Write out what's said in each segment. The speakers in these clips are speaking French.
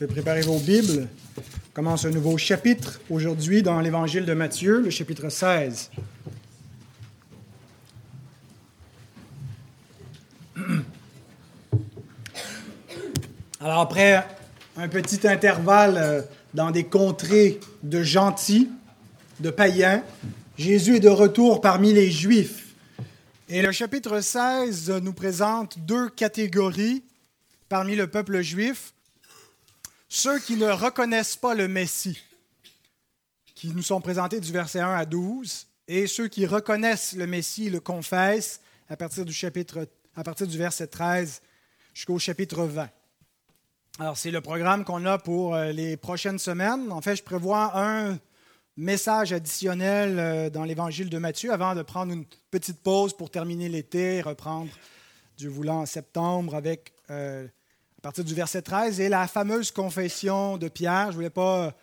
Faites préparer vos Bibles. On commence un nouveau chapitre aujourd'hui dans l'Évangile de Matthieu, le chapitre 16. Alors après un petit intervalle euh, dans des contrées de gentils, de païens, Jésus est de retour parmi les Juifs. Et le chapitre 16 nous présente deux catégories parmi le peuple juif. Ceux qui ne reconnaissent pas le Messie, qui nous sont présentés du verset 1 à 12, et ceux qui reconnaissent le Messie, le confessent à partir du, chapitre, à partir du verset 13 jusqu'au chapitre 20. Alors, c'est le programme qu'on a pour euh, les prochaines semaines. En fait, je prévois un message additionnel euh, dans l'évangile de Matthieu avant de prendre une petite pause pour terminer l'été, reprendre, Dieu voulant, en septembre avec, euh, à partir du verset 13, et la fameuse confession de Pierre. Je ne voulais pas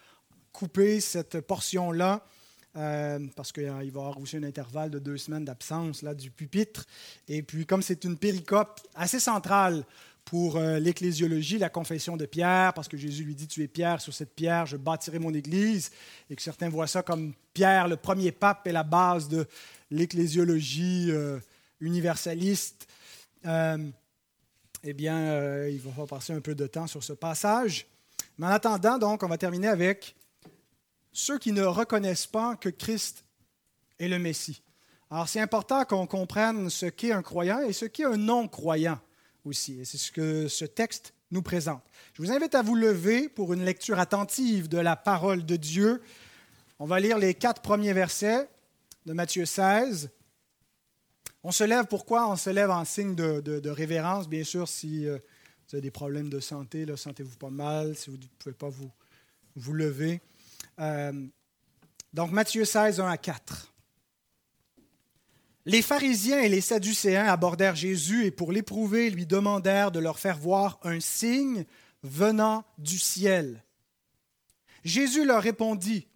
couper cette portion-là. parce qu'il va y avoir aussi un intervalle de deux semaines d'absence là, du pupitre. Et puis, comme c'est une péricope assez centrale pour euh, l'ecclésiologie, la confession de Pierre, parce que Jésus lui dit, tu es Pierre, sur cette pierre, je bâtirai mon Église, et que certains voient ça comme Pierre, le premier pape, est la base de l'ecclésiologie euh, universaliste. Euh, eh bien, il va falloir passer un peu de temps sur ce passage. Mais en attendant, donc, on va terminer avec ceux qui ne reconnaissent pas que Christ est le Messie. Alors, c'est important qu'on comprenne ce qu'est un croyant et ce qu'est un non-croyant aussi. Et c'est ce que ce texte nous présente. Je vous invite à vous lever pour une lecture attentive de la parole de Dieu. On va lire les quatre premiers versets de Matthieu 16. On se lève, pourquoi? On se lève en signe de, révérence. Bien sûr, si euh, vous avez des problèmes de santé, sentez-vous pas mal, si vous ne pouvez pas vous, vous lever. Euh, donc Matthieu 16, 1 à 4. Les pharisiens et les sadducéens abordèrent Jésus et pour l'éprouver lui demandèrent de leur faire voir un signe venant du ciel. Jésus leur répondit,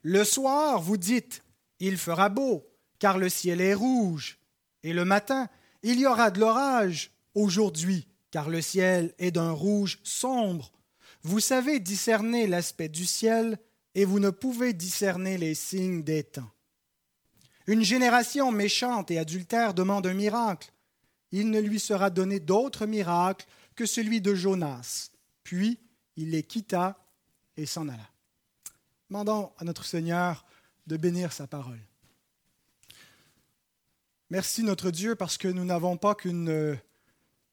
Le soir vous dites, Il fera beau, car le ciel est rouge, et le matin, il y aura de l'orage aujourd'hui, car le ciel est d'un rouge sombre. Vous savez discerner l'aspect du ciel, et vous ne pouvez discerner les signes des temps. Une génération méchante et adultère demande un miracle. Il ne lui sera donné d'autre miracle que celui de Jonas. Puis il les quitta et s'en alla. Demandons à notre Seigneur de bénir sa parole. Merci notre Dieu parce que nous n'avons pas qu'une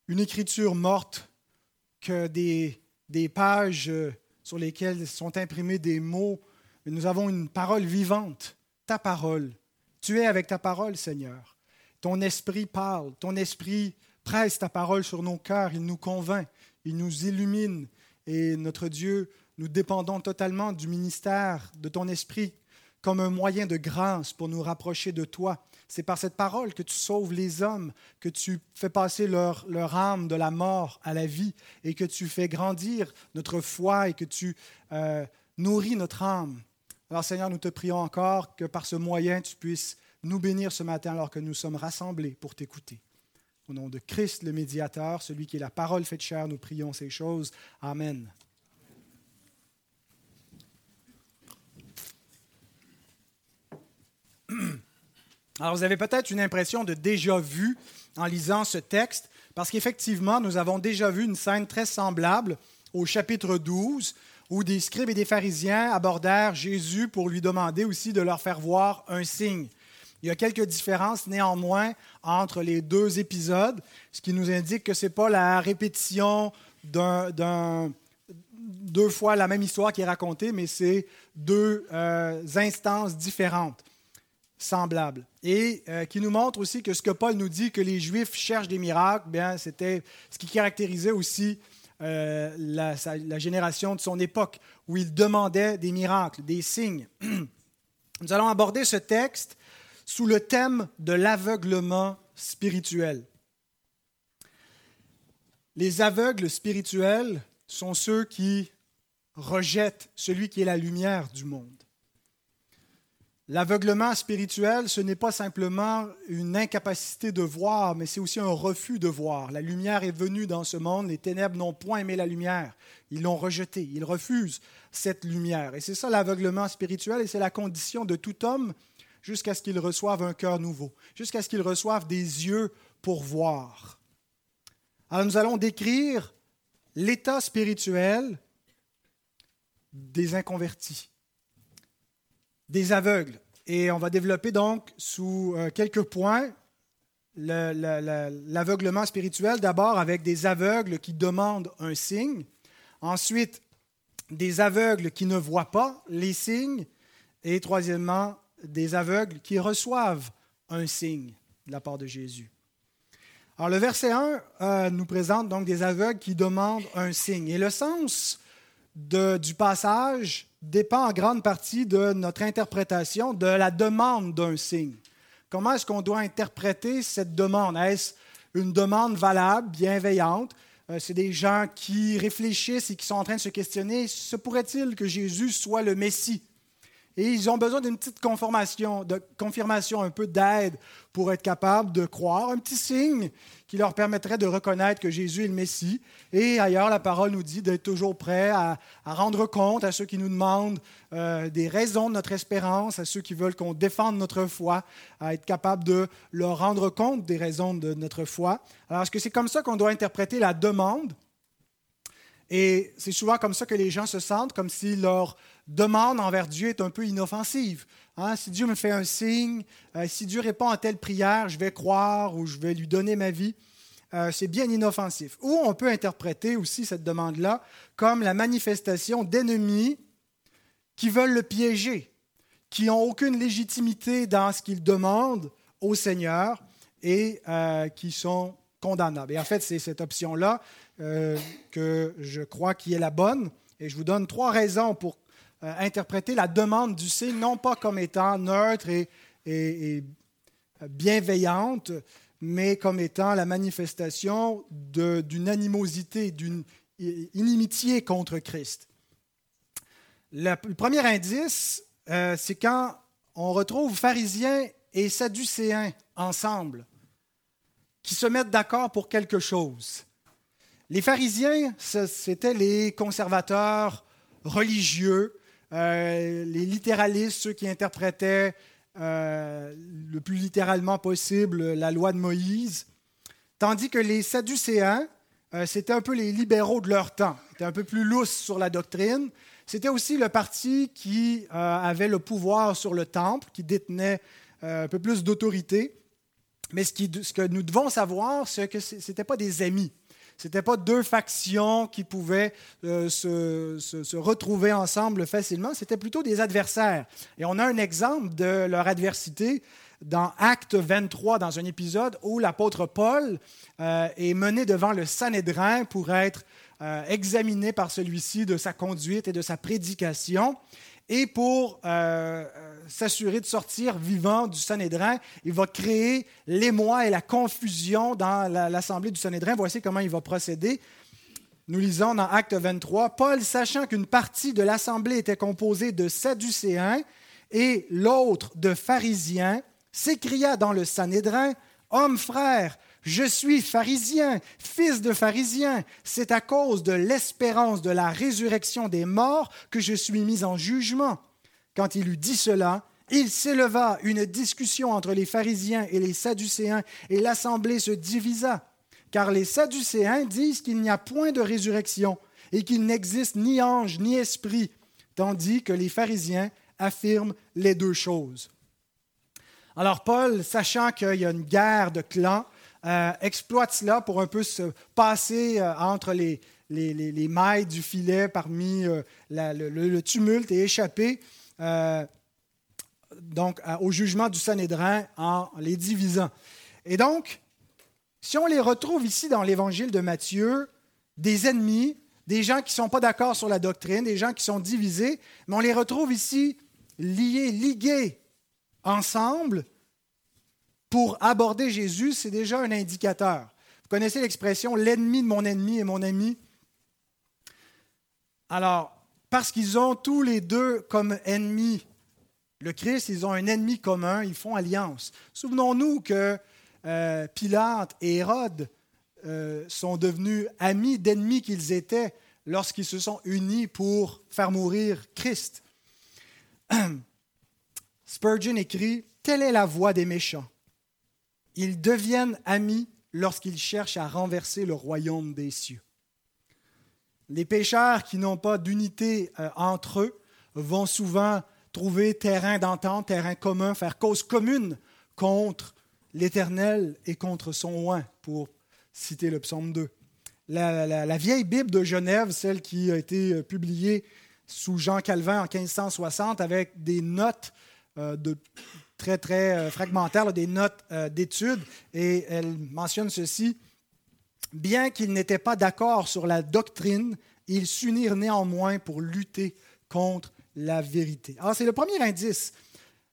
une écriture morte, que des, des pages sur lesquelles sont imprimés des mots, mais nous avons une parole vivante, ta parole, tu es avec ta parole, Seigneur. Ton esprit parle, ton esprit presse ta parole sur nos cœurs, il nous convainc, il nous illumine. Et notre Dieu, nous dépendons totalement du ministère de ton esprit comme un moyen de grâce pour nous rapprocher de toi. C'est par cette parole que tu sauves les hommes, que tu fais passer leur, âme de la mort à la vie et que tu fais grandir notre foi et que tu euh, nourris notre âme. Alors Seigneur, nous te prions encore que par ce moyen, tu puisses nous bénir ce matin alors que nous sommes rassemblés pour t'écouter. Au nom de Christ, le médiateur, celui qui est la parole faite chair, nous prions ces choses. Amen. Alors vous avez peut-être une impression de déjà vu en lisant ce texte, parce qu'effectivement, nous avons déjà vu une scène très semblable au chapitre 12 où des scribes et des pharisiens abordèrent Jésus pour lui demander aussi de leur faire voir un signe. Il y a quelques différences néanmoins entre les deux épisodes, ce qui nous indique que ce n'est pas la répétition d'un, deux fois la même histoire qui est racontée, mais c'est deux euh, instances différentes, semblables. Et euh, qui nous montre aussi que ce que Paul nous dit, que les Juifs cherchent des miracles, bien, c'était ce qui caractérisait aussi euh, la, la, génération de son époque, où il demandait des miracles, des signes. Nous allons aborder ce texte sous le thème de l'aveuglement spirituel. Les aveugles spirituels sont ceux qui rejettent celui qui est la lumière du monde. L'aveuglement spirituel, ce n'est pas simplement une incapacité de voir, mais c'est aussi un refus de voir. La lumière est venue dans ce monde, les ténèbres n'ont point aimé la lumière, ils l'ont rejetée, ils refusent cette lumière. Et c'est ça l'aveuglement spirituel, et c'est la condition de tout homme jusqu'à ce qu'il reçoive un cœur nouveau, jusqu'à ce qu'il reçoive des yeux pour voir. Alors nous allons décrire l'état spirituel des inconvertis des aveugles. Et on va développer donc sous euh, quelques points l'aveuglement spirituel, d'abord avec des aveugles qui demandent un signe, ensuite des aveugles qui ne voient pas les signes, et troisièmement des aveugles qui reçoivent un signe de la part de Jésus. Alors le verset 1 euh, nous présente donc des aveugles qui demandent un signe. Et le sens du passage dépend en grande partie de notre interprétation de la demande d'un signe. Comment est-ce qu'on doit interpréter cette demande? Est-ce une demande valable, bienveillante? Euh, c'est des gens qui réfléchissent et qui sont en train de se questionner, se pourrait-il que Jésus soit le Messie? Et ils ont besoin d'une petite confirmation, de confirmation, un peu d'aide pour être capables de croire, un petit signe qui leur permettrait de reconnaître que Jésus est le Messie. Et ailleurs, la parole nous dit d'être toujours prêt à, rendre compte à ceux qui nous demandent euh, des raisons de notre espérance, à ceux qui veulent qu'on défende notre foi, à être capable de leur rendre compte des raisons de notre foi. Alors, est-ce que c'est comme ça qu'on doit interpréter la demande? Et c'est souvent comme ça que les gens se sentent, comme si leur demande envers Dieu est un peu inoffensive. Hein? Si Dieu me fait un signe, euh, si Dieu répond à telle prière, je vais croire ou je vais lui donner ma vie. Euh, c'est bien inoffensif. Ou on peut interpréter aussi cette demande-là comme la manifestation d'ennemis qui veulent le piéger, qui n'ont aucune légitimité dans ce qu'ils demandent au Seigneur et euh, qui sont condamnables. Et en fait, c'est cette option-là que je crois qui est la bonne. Et je vous donne trois raisons pour interpréter la demande du signe non pas comme étant neutre et, bienveillante, mais comme étant la manifestation d'une animosité, d'une inimitié contre Christ. Le, premier indice, euh, c'est quand on retrouve pharisiens et sadducéens ensemble, qui se mettent d'accord pour quelque chose. Les pharisiens, c'était les conservateurs religieux euh, les littéralistes, ceux qui interprétaient euh, le plus littéralement possible la loi de Moïse, tandis que les Sadducéens, euh, c'était un peu les libéraux de leur temps, étaient un peu plus lousses sur la doctrine. C'était aussi le parti qui avait le pouvoir sur le temple, qui détenait un peu plus d'autorité. Mais ce, ce, que nous devons savoir, c'est que ce n'étaient pas des amis. Ce n'était pas deux factions qui pouvaient euh, se, retrouver ensemble facilement, c'était plutôt des adversaires. Et on a un exemple de leur adversité dans Acte 23, dans un épisode où l'apôtre Paul euh, est mené devant le Sanhédrin pour être euh, examiné par celui-ci de sa conduite et de sa prédication. Et pour s'assurer de sortir vivant du Sanhédrin, il va créer l'émoi et la confusion dans l'assemblée du Sanhédrin. Voici comment il va procéder. Nous lisons dans Acte 23, Paul, sachant qu'une partie de l'assemblée était composée de Sadducéens et l'autre de pharisiens, s'écria dans le Sanhédrin, Hommes frères, je suis pharisien, fils de pharisien. C'est à cause de l'espérance de la résurrection des morts que je suis mis en jugement. Quand il eut dit cela, il s'éleva une discussion entre les pharisiens et les sadducéens, et l'assemblée se divisa. Car les sadducéens disent qu'il n'y a point de résurrection, et qu'il n'existe ni ange ni esprit, tandis que les pharisiens affirment les deux choses. Alors Paul, sachant qu'il y a une guerre de clans, euh, exploite cela pour un peu se passer euh, entre les, les, mailles du filet parmi euh, le, tumulte et échapper donc, au jugement du Sanhédrin en les divisant. Et donc, si on les retrouve ici dans l'évangile de Matthieu, des ennemis, des gens qui ne sont pas d'accord sur la doctrine, des gens qui sont divisés, mais on les retrouve ici liés, ligués ensemble pour aborder Jésus, c'est déjà un indicateur. Vous connaissez l'expression l'ennemi de mon ennemi est mon ami. Alors, parce qu'ils ont tous les deux comme ennemis le Christ, ils ont un ennemi commun, ils font alliance. Souvenons-nous que euh, Pilate et Hérode euh, sont devenus amis d'ennemis qu'ils étaient lorsqu'ils se sont unis pour faire mourir Christ. Spurgeon écrit, Telle est la voie des méchants. Ils deviennent amis lorsqu'ils cherchent à renverser le royaume des cieux. Les pécheurs qui n'ont pas d'unité euh, entre eux vont souvent trouver terrain d'entente, terrain commun, faire cause commune contre l'Éternel et contre son oint, pour citer le psaume 2. La, vieille Bible de Genève, celle qui a été euh, publiée sous Jean Calvin en 1560, avec des notes euh, de, très, très fragmentaires, des notes d'études, et elle mentionne ceci. Bien qu'ils n'étaient pas d'accord sur la doctrine, ils s'unirent néanmoins pour lutter contre la vérité. Alors, c'est le premier indice.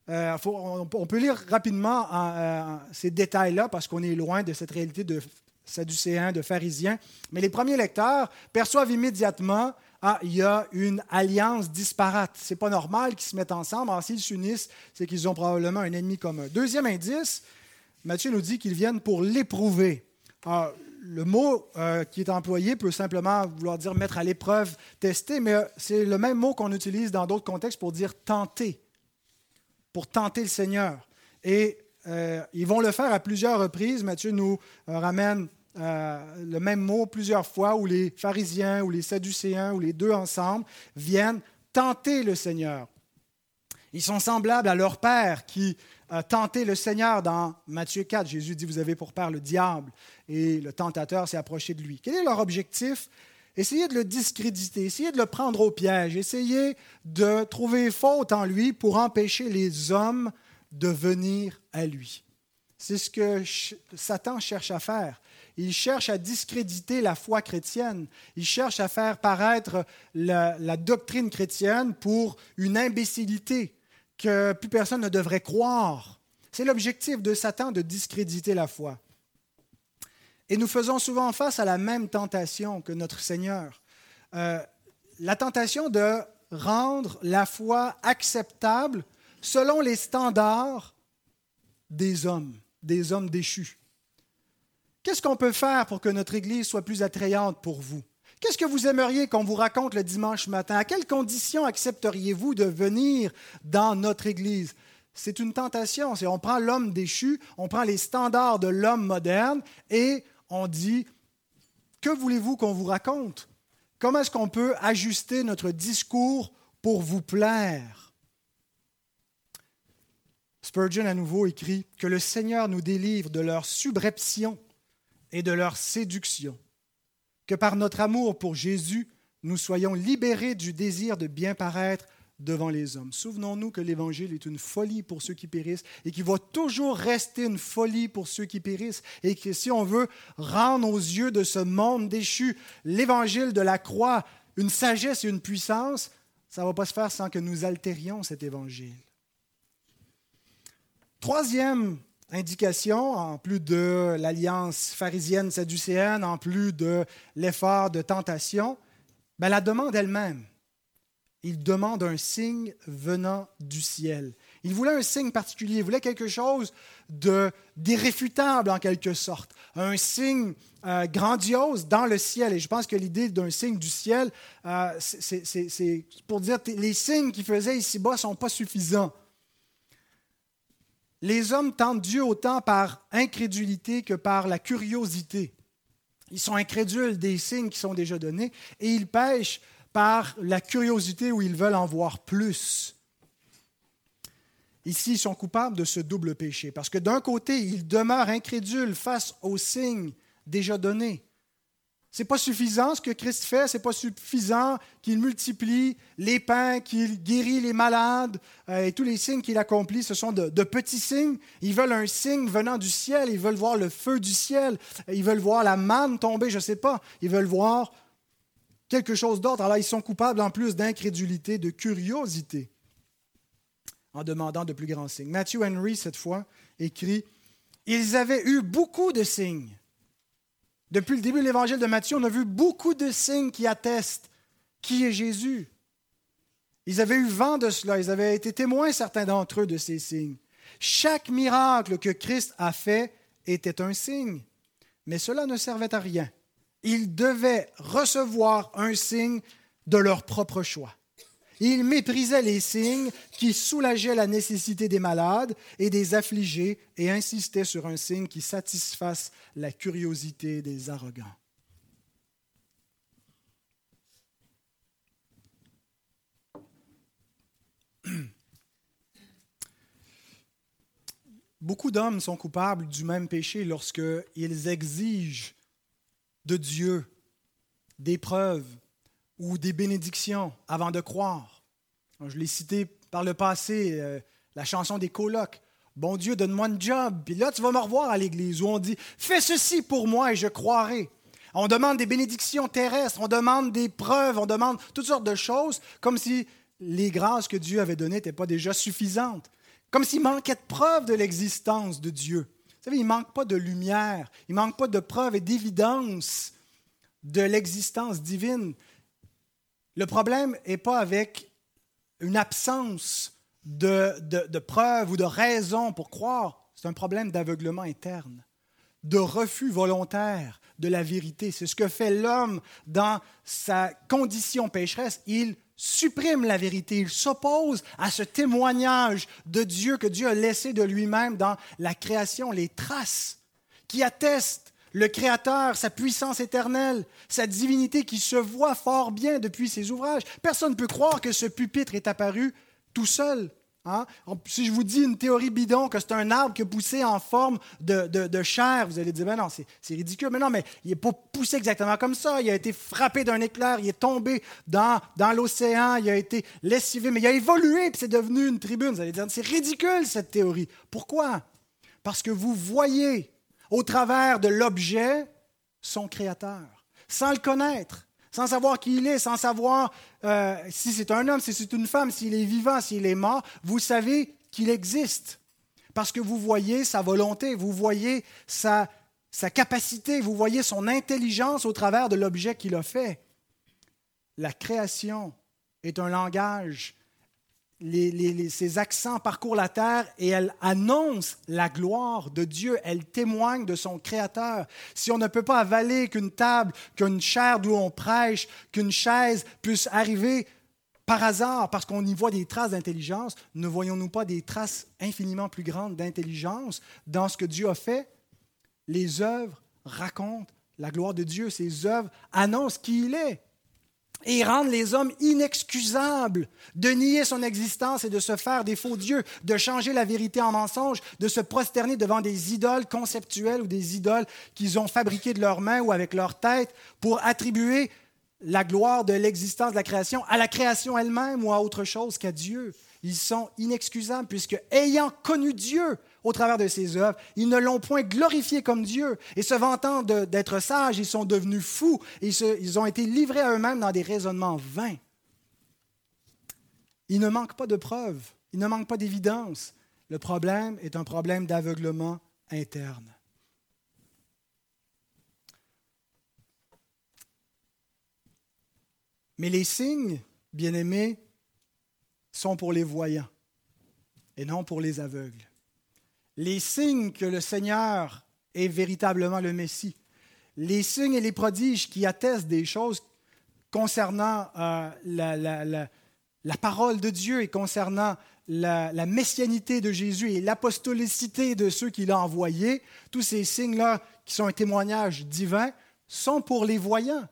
Euh, on, peut lire rapidement euh, ces détails-là parce qu'on est loin de cette réalité de sadducéens, de pharisiens. Mais les premiers lecteurs perçoivent immédiatement ah, il y a une alliance disparate. C'est pas normal qu'ils se mettent ensemble. Alors, s'ils s'unissent, c'est qu'ils ont probablement un ennemi commun. Deuxième indice, Matthieu nous dit qu'ils viennent pour l'éprouver. Alors, le mot euh, qui est employé peut simplement vouloir dire mettre à l'épreuve, tester, mais euh, c'est le même mot qu'on utilise dans d'autres contextes pour dire tenter, pour tenter le Seigneur. Et euh, ils vont le faire à plusieurs reprises. Matthieu nous ramène le même mot plusieurs fois où les pharisiens ou les sadducéens ou les deux ensemble viennent tenter le Seigneur. Ils sont semblables à leur père qui a tenté le Seigneur dans Matthieu 4. Jésus dit, vous avez pour père le diable, et le tentateur s'est approché de lui. Quel est leur objectif? Essayer de le discréditer, essayer de le prendre au piège, essayer de trouver faute en lui pour empêcher les hommes de venir à lui. C'est ce que Satan cherche à faire. Il cherche à discréditer la foi chrétienne. Il cherche à faire paraître la, la doctrine chrétienne pour une imbécilité, que plus personne ne devrait croire. C'est l'objectif de Satan de discréditer la foi. Et nous faisons souvent face à la même tentation que notre Seigneur. Euh, la tentation de rendre la foi acceptable selon les standards des hommes, des hommes déchus. Qu'est-ce qu'on peut faire pour que notre Église soit plus attrayante pour vous? Qu'est-ce que vous aimeriez qu'on vous raconte le dimanche matin? À quelles conditions accepteriez-vous de venir dans notre Église? C'est une tentation. On prend l'homme déchu, on prend les standards de l'homme moderne et on dit Que voulez-vous qu'on vous raconte? Comment est-ce qu'on peut ajuster notre discours pour vous plaire? Spurgeon à nouveau écrit Que le Seigneur nous délivre de leur subreption et de leur séduction que par notre amour pour Jésus, nous soyons libérés du désir de bien paraître devant les hommes. Souvenons-nous que l'Évangile est une folie pour ceux qui périssent et qu'il va toujours rester une folie pour ceux qui périssent et que si on veut rendre aux yeux de ce monde déchu l'Évangile de la croix une sagesse et une puissance, ça ne va pas se faire sans que nous altérions cet Évangile. Troisième indication, en plus de l'alliance pharisienne-sadducéenne, en plus de l'effort de tentation, ben, la demande elle-même. Il demande un signe venant du ciel. Il voulait un signe particulier, il voulait quelque chose d'irréfutable en quelque sorte, un signe euh, grandiose dans le ciel. Et je pense que l'idée d'un signe du ciel, euh, c'est pour dire les signes qu'il faisait ici-bas ne sont pas suffisants les hommes tentent Dieu autant par incrédulité que par la curiosité. Ils sont incrédules des signes qui sont déjà donnés et ils pêchent par la curiosité où ils veulent en voir plus. Ici, ils sont coupables de ce double péché parce que d'un côté, ils demeurent incrédules face aux signes déjà donnés n'est pas suffisant ce que Christ fait, c'est pas suffisant qu'il multiplie les pains, qu'il guérit les malades euh, et tous les signes qu'il accomplit, ce sont de, petits signes. Ils veulent un signe venant du ciel, ils veulent voir le feu du ciel, ils veulent voir la manne tomber, je ne sais pas, ils veulent voir quelque chose d'autre. Alors ils sont coupables en plus d'incrédulité, de curiosité, en demandant de plus grands signes. Matthew Henry, cette fois, écrit, Ils avaient eu beaucoup de signes depuis le début de l'évangile de Matthieu, on a vu beaucoup de signes qui attestent qui est Jésus. Ils avaient eu vent de cela, ils avaient été témoins, certains d'entre eux, de ces signes. Chaque miracle que Christ a fait était un signe, mais cela ne servait à rien. Ils devaient recevoir un signe de leur propre choix. Ils méprisaient les signes qui soulageaient la nécessité des malades et des affligés et insistaient sur un signe qui satisfasse la curiosité des arrogants. Beaucoup d'hommes sont coupables du même péché lorsqu'ils exigent de Dieu des preuves ou des bénédictions avant de croire. Je l'ai cité par le passé, euh, la chanson des colocs. Bon Dieu, donne-moi un job. Puis là, tu vas me revoir à l'église où on dit Fais ceci pour moi et je croirai. On demande des bénédictions terrestres, on demande des preuves, on demande toutes sortes de choses, comme si les grâces que Dieu avait données n'étaient pas déjà suffisantes. Comme s'il manquait de preuves de l'existence de Dieu. Vous savez, il ne manque pas de lumière, il ne manque pas de preuves et d'évidence de l'existence divine. Le problème n'est pas avec une absence de, de, preuves ou de raisons pour croire. C'est un problème d'aveuglement interne, de refus volontaire de la vérité. C'est ce que fait l'homme dans sa condition pécheresse. Il supprime la vérité, il s'oppose à ce témoignage de Dieu que Dieu a laissé de lui-même dans la création, les traces qui attestent le Créateur, sa puissance éternelle, sa divinité qui se voit fort bien depuis ses ouvrages. Personne ne peut croire que ce pupitre est apparu tout seul. Hein? Si je vous dis une théorie bidon, que c'est un arbre qui a poussé en forme de, chair, vous allez dire, ben non, c'est ridicule. Mais non, mais il n'est pas poussé exactement comme ça. Il a été frappé d'un éclair, il est tombé dans, dans l'océan, il a été lessivé, mais il a évolué, puis c'est devenu une tribune. Vous allez dire, c'est ridicule cette théorie. Pourquoi? Parce que vous voyez au travers de l'objet son créateur, sans le connaître sans savoir qui il est, sans savoir euh, si c'est un homme, si c'est une femme, s'il est vivant, s'il est mort, vous savez qu'il existe. Parce que vous voyez sa volonté, vous voyez sa, sa capacité, vous voyez son intelligence au travers de l'objet qu'il a fait. La création est un langage les, ses accents parcourent la terre et elle annonce la gloire de Dieu. Elle témoigne de son Créateur. Si on ne peut pas avaler qu'une table, qu'une chaire d'où on prêche, qu'une chaise puisse arriver par hasard parce qu'on y voit des traces d'intelligence, ne voyons-nous pas des traces infiniment plus grandes d'intelligence dans ce que Dieu a fait? Les œuvres racontent la gloire de Dieu. Ces œuvres annoncent qui il est et rendre les hommes inexcusables de nier son existence et de se faire des faux dieux, de changer la vérité en mensonge, de se prosterner devant des idoles conceptuelles ou des idoles qu'ils ont fabriquées de leurs mains ou avec leur tête pour attribuer la gloire de l'existence de la création à la création elle-même ou à autre chose qu'à Dieu. Ils sont inexcusables puisque, ayant connu Dieu au travers de ses œuvres, ils ne l'ont point glorifié comme Dieu. Et se vantant d'être sages, ils sont devenus fous. Et ils ont été livrés à eux-mêmes dans des raisonnements vains. Il ne manque pas de preuves, il ne manque pas d'évidence. Le problème est un problème d'aveuglement interne. Mais les signes, bien-aimés, sont pour les voyants et non pour les aveugles. Les signes que le Seigneur est véritablement le Messie, les signes et les prodiges qui attestent des choses concernant euh, la, parole de Dieu et concernant la, messianité de Jésus et l'apostolicité de ceux qu'il a envoyés, tous ces signes-là qui sont un témoignage divin, sont pour les voyants.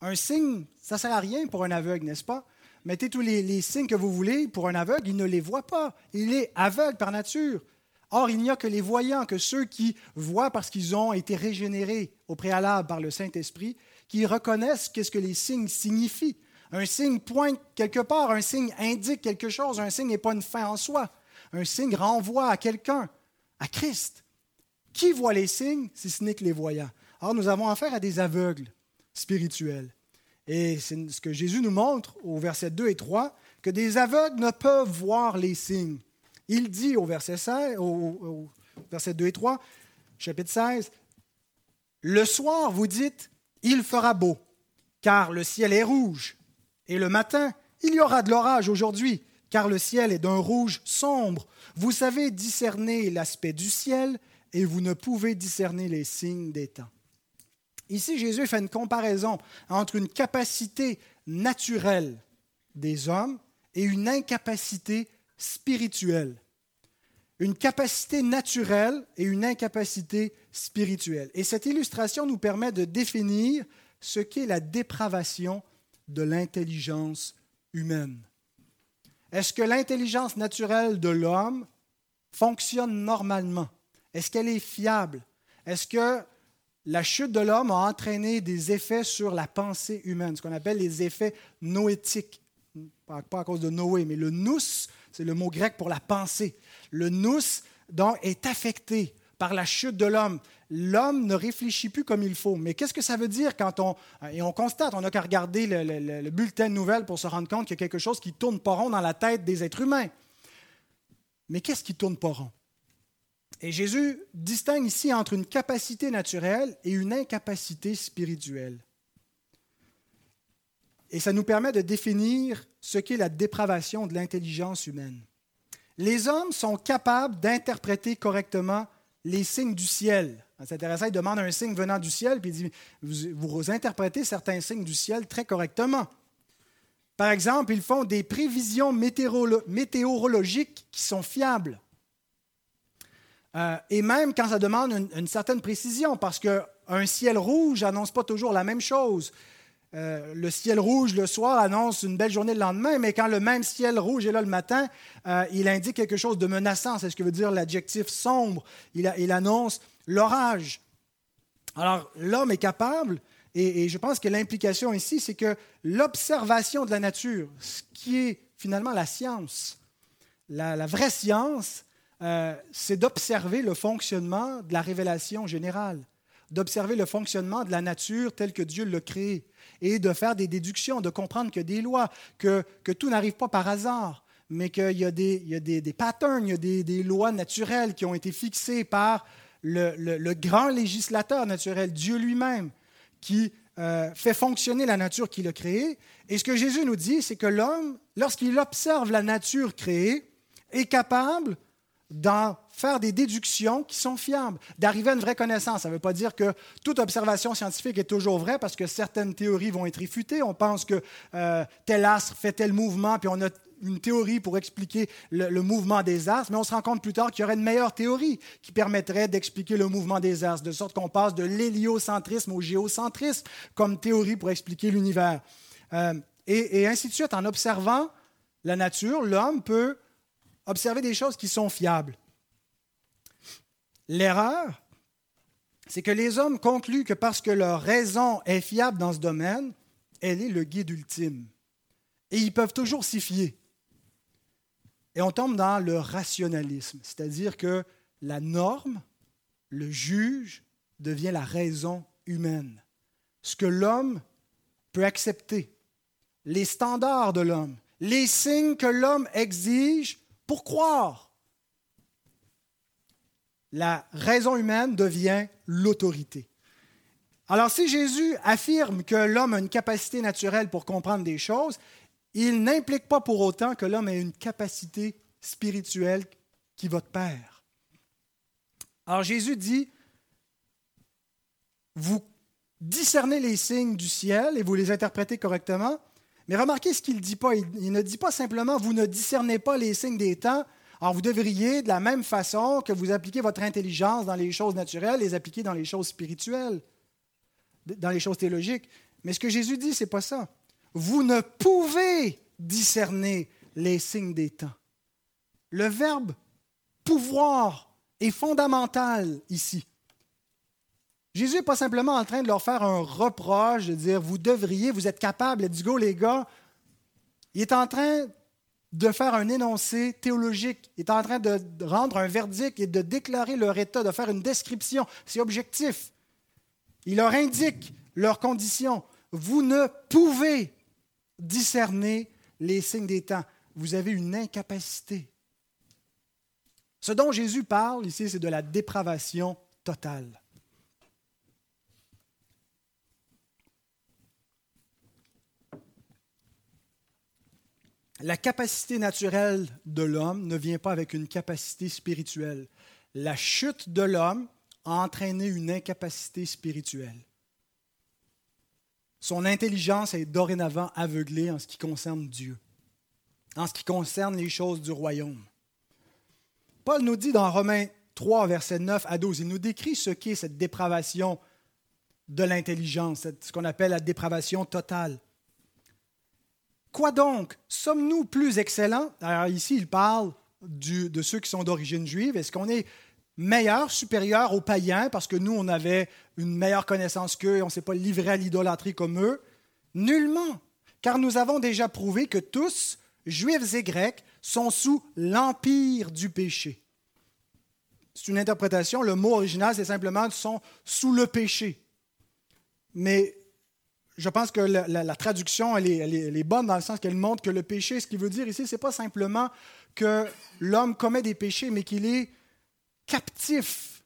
Un signe, ça ne sert à rien pour un aveugle, n'est-ce pas? Mettez tous les, signes que vous voulez pour un aveugle, il ne les voit pas. Il est aveugle par nature. Or, il n'y a que les voyants, que ceux qui voient parce qu'ils ont été régénérés au préalable par le Saint-Esprit, qui reconnaissent qu'est-ce que les signes signifient. Un signe pointe quelque part, un signe indique quelque chose, un signe n'est pas une fin en soi. Un signe renvoie à quelqu'un, à Christ. Qui voit les signes si ce n'est que les voyants? Or, nous avons affaire à des aveugles spirituels. Et c'est ce que Jésus nous montre au verset 2 et 3, que des aveugles ne peuvent voir les signes. Il dit au verset, 16, au, verset 2 et 3, chapitre 16, Le soir, vous dites, il fera beau, car le ciel est rouge, et le matin, il y aura de l'orage aujourd'hui, car le ciel est d'un rouge sombre. Vous savez discerner l'aspect du ciel, et vous ne pouvez discerner les signes des temps. Ici, Jésus fait une comparaison entre une capacité naturelle des hommes et une incapacité spirituelle. Une capacité naturelle et une incapacité spirituelle. Et cette illustration nous permet de définir ce qu'est la dépravation de l'intelligence humaine. Est-ce que l'intelligence naturelle de l'homme fonctionne normalement? Est-ce qu'elle est fiable? Est-ce que la chute de l'homme a entraîné des effets sur la pensée humaine, ce qu'on appelle les effets noétiques? Pas, à cause de Noé, mais le nous, c'est le mot grec pour la pensée. Le nous, donc, est affecté par la chute de l'homme. L'homme ne réfléchit plus comme il faut. Mais qu'est-ce que ça veut dire quand on... Et on constate, on n'a qu'à regarder le, bulletin de nouvelles pour se rendre compte qu'il y a quelque chose qui tourne pas rond dans la tête des êtres humains. Mais qu'est-ce qui tourne pas rond? Et Jésus distingue ici entre une capacité naturelle et une incapacité spirituelle. Et ça nous permet de définir ce qu'est la dépravation de l'intelligence humaine. Les hommes sont capables d'interpréter correctement les signes du ciel. C'est intéressant, il demande un signe venant du ciel, puis il dit, vous, interprétez certains signes du ciel très correctement. Par exemple, ils font des prévisions météorologiques qui sont fiables. Euh, et même quand ça demande une, une certaine précision, parce qu'un ciel rouge n'annonce pas toujours la même chose. Euh, le ciel rouge le soir annonce une belle journée le lendemain, mais quand le même ciel rouge est là le matin, euh, il indique quelque chose de menaçant. C'est ce que veut dire l'adjectif sombre. Il, annonce l'orage. Alors, l'homme est capable, et, je pense que l'implication ici, c'est que l'observation de la nature, ce qui est finalement la science, la, vraie science, euh, c'est d'observer le fonctionnement de la révélation générale d'observer le fonctionnement de la nature tel que Dieu l'a créé et de faire des déductions, de comprendre que des lois, que, que tout n'arrive pas par hasard, mais qu'il y a des, il y a des, des patterns, il y a des, des, lois naturelles qui ont été fixées par le, le, grand législateur naturel, Dieu lui-même, qui euh, fait fonctionner la nature qu'il a créée. Et ce que Jésus nous dit, c'est que l'homme, lorsqu'il observe la nature créée, est capable d'en faire des déductions qui sont fiables, d'arriver à une vraie connaissance. Ça ne veut pas dire que toute observation scientifique est toujours vraie parce que certaines théories vont être réfutées. On pense que euh, tel astre fait tel mouvement, puis on a une théorie pour expliquer le, mouvement des astres, mais on se rend compte plus tard qu'il y aurait une meilleure théorie qui permettrait d'expliquer le mouvement des astres, de sorte qu'on passe de l'héliocentrisme au géocentrisme comme théorie pour expliquer l'univers. Euh, et ainsi de suite, en observant la nature, l'homme peut observer des choses qui sont fiables. L'erreur, c'est que les hommes concluent que parce que leur raison est fiable dans ce domaine, elle est le guide ultime. Et ils peuvent toujours s'y fier. Et on tombe dans le rationalisme, c'est-à-dire que la norme, le juge, devient la raison humaine. Ce que l'homme peut accepter, les standards de l'homme, les signes que l'homme exige pour croire. La raison humaine devient l'autorité. Alors si Jésus affirme que l'homme a une capacité naturelle pour comprendre des choses, il n'implique pas pour autant que l'homme ait une capacité spirituelle qui va de pair. Alors Jésus dit, vous discernez les signes du ciel et vous les interprétez correctement, mais remarquez ce qu'il ne dit pas. Il, ne dit pas simplement, vous ne discernez pas les signes des temps. Alors vous devriez, de la même façon que vous appliquez votre intelligence dans les choses naturelles, les appliquer dans les choses spirituelles, dans les choses théologiques. Mais ce que Jésus dit, c'est pas ça. Vous ne pouvez discerner les signes des temps. Le verbe pouvoir est fondamental ici. Jésus n'est pas simplement en train de leur faire un reproche, de dire vous devriez, vous êtes capables, let's go les gars. Il est en train de faire un énoncé théologique. Il est en train de rendre un verdict et de déclarer leur état, de faire une description. C'est objectif. Il leur indique leurs conditions. Vous ne pouvez discerner les signes des temps. Vous avez une incapacité. Ce dont Jésus parle ici, c'est de la dépravation totale. La capacité naturelle de l'homme ne vient pas avec une capacité spirituelle. La chute de l'homme a entraîné une incapacité spirituelle. Son intelligence est dorénavant aveuglée en ce qui concerne Dieu, en ce qui concerne les choses du royaume. Paul nous dit dans Romains 3, versets 9 à 12, il nous décrit ce qu'est cette dépravation de l'intelligence, ce qu'on appelle la dépravation totale. Quoi donc? Sommes-nous plus excellents? Alors ici, il parle de ceux qui sont d'origine juive. Est-ce qu'on est meilleur, supérieur aux païens parce que nous, on avait une meilleure connaissance qu'eux et on ne s'est pas livré à l'idolâtrie comme eux? Nullement, car nous avons déjà prouvé que tous, juifs et grecs, sont sous l'empire du péché. C'est une interprétation, le mot original, c'est simplement sont sous le péché. Mais je pense que la, traduction, elle est, bonne dans le sens qu'elle montre que le péché, ce qu'il veut dire ici, ce n'est pas simplement que l'homme commet des péchés, mais qu'il est captif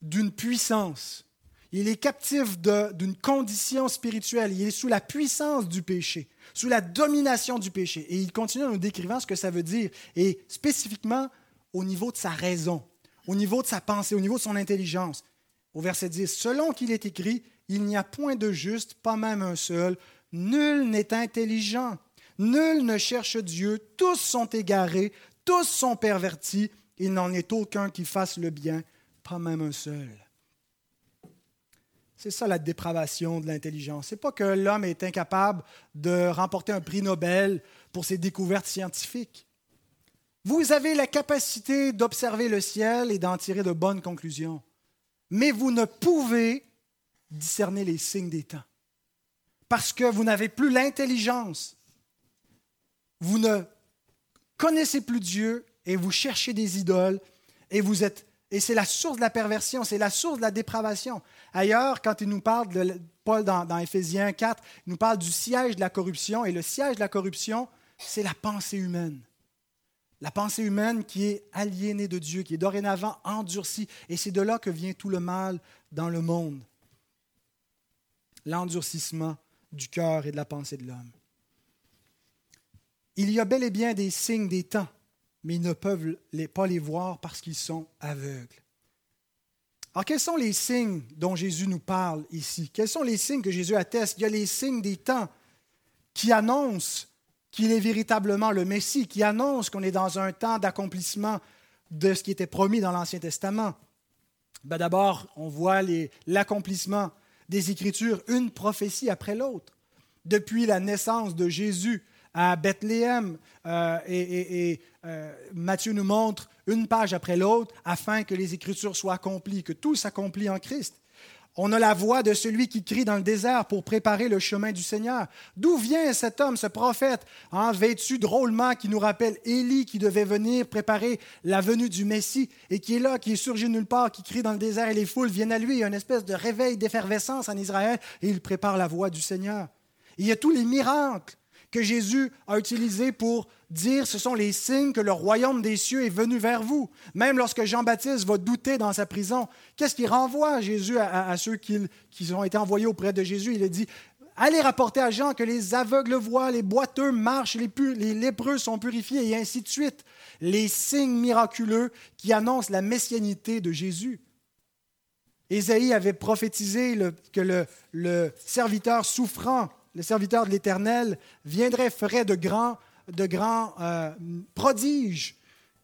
d'une puissance. Il est captif d'une condition spirituelle. Il est sous la puissance du péché, sous la domination du péché. Et il continue en nous décrivant ce que ça veut dire, et spécifiquement au niveau de sa raison, au niveau de sa pensée, au niveau de son intelligence. Au verset 10, selon qu'il est écrit, il n'y a point de juste, pas même un seul. Nul n'est intelligent. Nul ne cherche Dieu. Tous sont égarés. Tous sont pervertis. Il n'en est aucun qui fasse le bien, pas même un seul. C'est ça la dépravation de l'intelligence. Ce n'est pas que l'homme est incapable de remporter un prix Nobel pour ses découvertes scientifiques. Vous avez la capacité d'observer le ciel et d'en tirer de bonnes conclusions, mais vous ne pouvez discerner les signes des temps. Parce que vous n'avez plus l'intelligence. Vous ne connaissez plus Dieu et vous cherchez des idoles et vous êtes et c'est la source de la perversion, c'est la source de la dépravation. Ailleurs, quand il nous parle de Paul dans, dans Éphésiens 4, il nous parle du siège de la corruption et le siège de la corruption, c'est la pensée humaine. La pensée humaine qui est aliénée de Dieu, qui est dorénavant endurcie. Et c'est de là que vient tout le mal dans le monde l'endurcissement du cœur et de la pensée de l'homme. Il y a bel et bien des signes des temps, mais ils ne peuvent pas les voir parce qu'ils sont aveugles. Alors, quels sont les signes dont Jésus nous parle ici? Quels sont les signes que Jésus atteste? Il y a les signes des temps qui annoncent qu'il est véritablement le Messie, qui annoncent qu'on est dans un temps d'accomplissement de ce qui était promis dans l'Ancien Testament. Ben D'abord, on voit l'accomplissement des Écritures, une prophétie après l'autre. Depuis la naissance de Jésus à Bethléem, euh, et, euh, Matthieu nous montre une page après l'autre afin que les Écritures soient accomplies, que tout s'accomplit en Christ. On a la voix de celui qui crie dans le désert pour préparer le chemin du Seigneur. D'où vient cet homme, ce prophète, en vêtu drôlement, qui nous rappelle Élie qui devait venir préparer la venue du Messie et qui est là, qui est surgi nulle part, qui crie dans le désert et les foules viennent à lui. Il y a une espèce de réveil d'effervescence en Israël et il prépare la voie du Seigneur. il y a tous les miracles que Jésus a utilisé pour dire ce sont les signes que le royaume des cieux est venu vers vous. Même lorsque Jean-Baptiste va douter dans sa prison, qu'est-ce qu'il renvoie Jésus à, ceux qui, qui, ont été envoyés auprès de Jésus? Il a dit Allez rapporter à Jean que les aveugles voient, les boiteux marchent, les, les lépreux sont purifiés, et ainsi de suite. Les signes miraculeux qui annoncent la messianité de Jésus. Ésaïe avait prophétisé que le, le serviteur souffrant le serviteur de l'Éternel, viendrait, ferait de grands, de euh, prodiges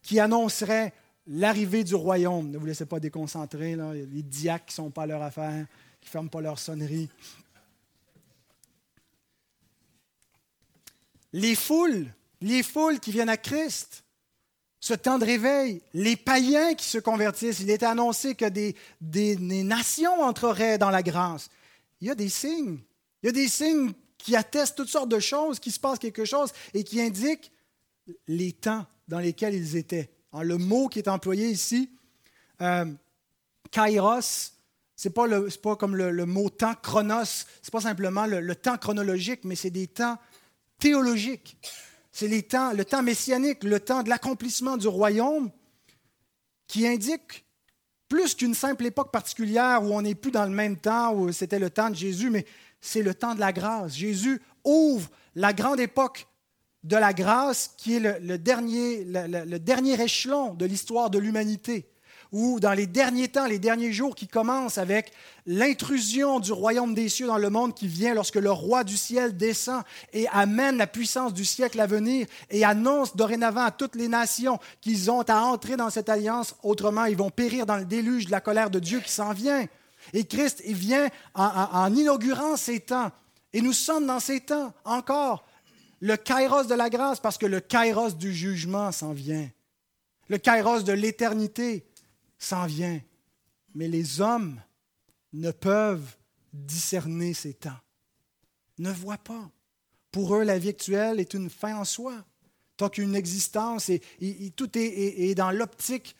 qui annonceraient l'arrivée du royaume. Ne vous laissez pas déconcentrer, les diacres qui ne sont pas leur affaire, qui ne ferment pas leur sonnerie. Les foules, les foules qui viennent à Christ, ce temps de réveil, les païens qui se convertissent, il est annoncé que des, des nations entreraient dans la grâce. Il y a des signes il y a des signes qui attestent toutes sortes de choses, qui se passe quelque chose et qui indiquent les temps dans lesquels ils étaient. le mot qui est employé ici, euh, kairos, ce n'est pas, comme le, mot temps chronos, ce n'est pas simplement le, temps chronologique, mais c'est des temps théologiques. C'est temps, le temps messianique, le temps de l'accomplissement du royaume qui indique plus qu'une simple époque particulière où on n'est plus dans le même temps, où c'était le temps de Jésus, mais c'est le temps de la grâce. Jésus ouvre la grande époque de la grâce qui est le, dernier, le dernier échelon de l'histoire de l'humanité ou dans les derniers temps, les derniers jours qui commencent avec l'intrusion du royaume des cieux dans le monde qui vient lorsque le roi du ciel descend et amène la puissance du siècle à venir et annonce dorénavant à toutes les nations qu'ils ont à entrer dans cette alliance, autrement ils vont périr dans le déluge de la colère de Dieu qui s'en vient. Et Christ, il vient en, inaugurant ces temps. Et nous sommes dans ces temps encore. Le kairos de la grâce, parce que le kairos du jugement s'en vient. Le kairos de l'éternité s'en vient. Mais les hommes ne peuvent discerner ces temps, ne voient pas. Pour eux, la vie actuelle est une fin en soi. Tant qu'une existence, et, tout est, dans l'optique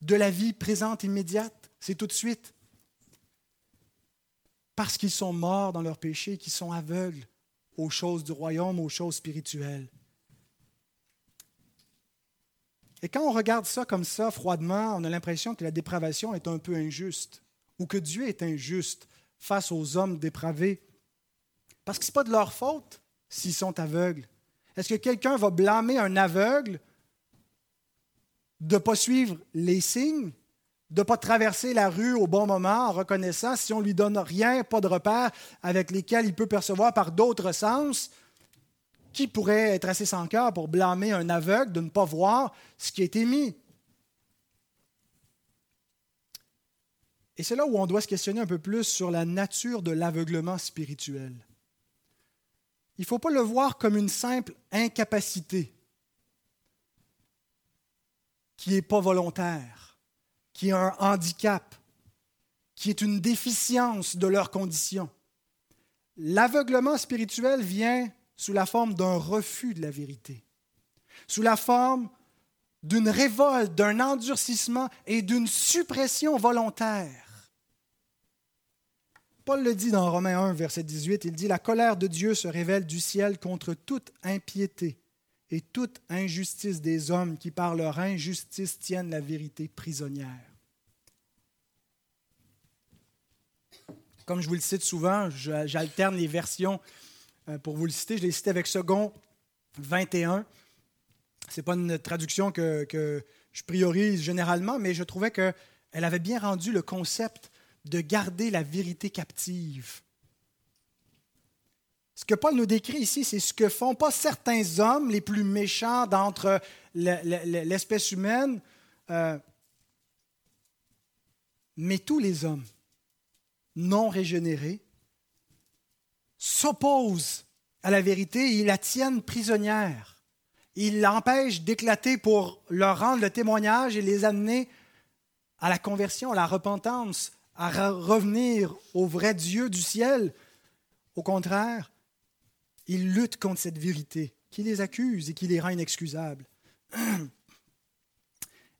de la vie présente immédiate. C'est tout de suite. Parce qu'ils sont morts dans leur péché, qu'ils sont aveugles aux choses du royaume, aux choses spirituelles. Et quand on regarde ça comme ça, froidement, on a l'impression que la dépravation est un peu injuste, ou que Dieu est injuste face aux hommes dépravés. Parce que ce n'est pas de leur faute s'ils sont aveugles. Est-ce que quelqu'un va blâmer un aveugle de ne pas suivre les signes, de ne pas traverser la rue au bon moment en reconnaissant si on ne lui donne rien, pas de repères avec lesquels il peut percevoir par d'autres sens, qui pourrait être assez sans cœur pour blâmer un aveugle de ne pas voir ce qui a été mis? Et c'est là où on doit se questionner un peu plus sur la nature de l'aveuglement spirituel. Il ne faut pas le voir comme une simple incapacité qui n'est pas volontaire, qui est un handicap, qui est une déficience de leur condition. L'aveuglement spirituel vient sous la forme d'un refus de la vérité, sous la forme d'une révolte, d'un endurcissement et d'une suppression volontaire. Paul le dit dans Romains 1, verset 18, il dit, La colère de Dieu se révèle du ciel contre toute impiété et toute injustice des hommes qui par leur injustice tiennent la vérité prisonnière. Comme je vous le cite souvent, j'alterne les versions euh, pour vous le citer, je l'ai cité avec second 21. Ce n'est pas une traduction que, je priorise généralement, mais je trouvais qu'elle avait bien rendu le concept de garder la vérité captive. Ce que Paul nous décrit ici, c'est ce que font pas certains hommes les plus méchants d'entre l'espèce humaine, euh, mais tous les hommes non régénérés s'opposent à la vérité ils la tiennent prisonnière. Ils l'empêchent d'éclater pour leur rendre le témoignage et les amener à la conversion, à la repentance, à revenir au vrai Dieu du ciel. Au contraire, ils luttent contre cette vérité qui les accuse et qui les rend inexcusables.